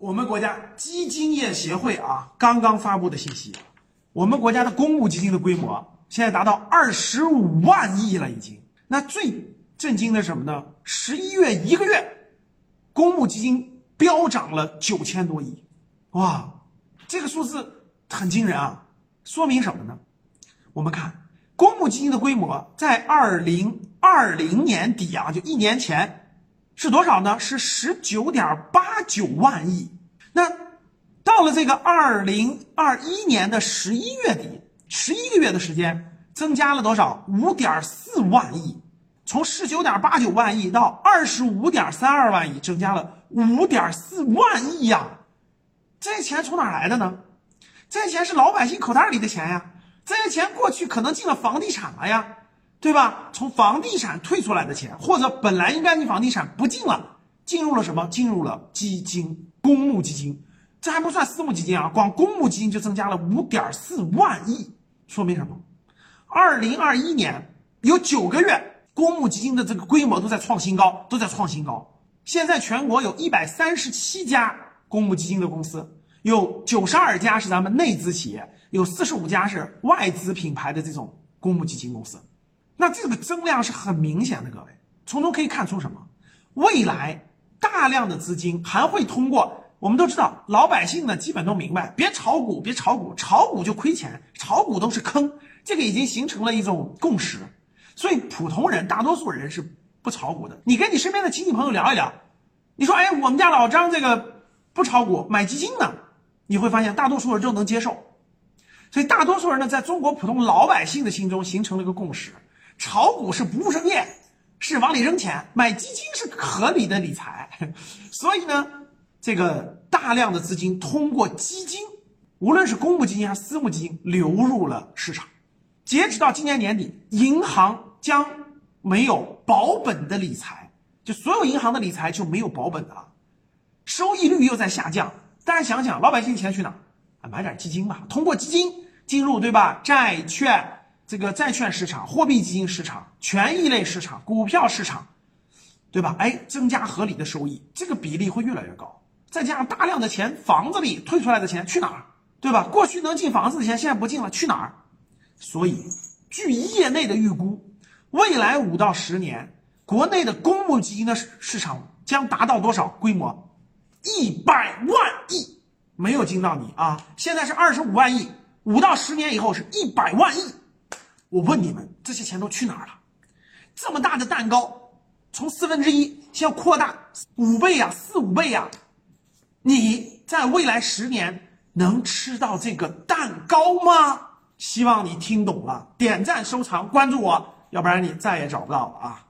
我们国家基金业协会啊刚刚发布的信息，我们国家的公募基金的规模现在达到二十五万亿了，已经。那最震惊的是什么呢？十一月一个月，公募基金飙涨了九千多亿，哇，这个数字很惊人啊！说明什么呢？我们看公募基金的规模在二零二零年底啊，就一年前是多少呢？是十九点八九万亿。那到了这个二零二一年的十一月底，十一个月的时间，增加了多少？五点四万亿。从十九点八九万亿到二十五点三二万亿，增加了五点四万亿呀！这些钱从哪来的呢？这些钱是老百姓口袋里的钱呀！这些钱过去可能进了房地产了呀，对吧？从房地产退出来的钱，或者本来应该进房地产不进了，进入了什么？进入了基金、公募基金。这还不算私募基金啊，光公募基金就增加了五点四万亿，说明什么？二零二一年有九个月。公募基金的这个规模都在创新高，都在创新高。现在全国有一百三十七家公募基金的公司，有九十二家是咱们内资企业，有四十五家是外资品牌的这种公募基金公司。那这个增量是很明显的，各位，从中可以看出什么？未来大量的资金还会通过，我们都知道，老百姓呢基本都明白，别炒股，别炒股，炒股就亏钱，炒股都是坑，这个已经形成了一种共识。所以普通人大多数人是不炒股的。你跟你身边的亲戚朋友聊一聊，你说：“哎，我们家老张这个不炒股，买基金呢。”你会发现大多数人都能接受。所以大多数人呢，在中国普通老百姓的心中形成了一个共识：炒股是不务正业，是往里扔钱；买基金是合理的理财。所以呢，这个大量的资金通过基金，无论是公募基金还是私募基金，流入了市场。截止到今年年底，银行。将没有保本的理财，就所有银行的理财就没有保本的了，收益率又在下降。大家想想，老百姓钱去哪？啊，买点基金吧，通过基金进入，对吧？债券这个债券市场、货币基金市场、权益类市场、股票市场，对吧？哎，增加合理的收益，这个比例会越来越高。再加上大量的钱，房子里退出来的钱去哪儿？对吧？过去能进房子的钱现在不进了，去哪儿？所以，据业内的预估。未来五到十年，国内的公募基金的市场将达到多少规模？一百万亿，没有惊到你啊！现在是二十五万亿，五到十年以后是一百万亿。我问你们，这些钱都去哪儿了？这么大的蛋糕，从四分之一先扩大五倍呀，四五倍呀！你在未来十年能吃到这个蛋糕吗？希望你听懂了，点赞、收藏、关注我。要不然你再也找不到了啊！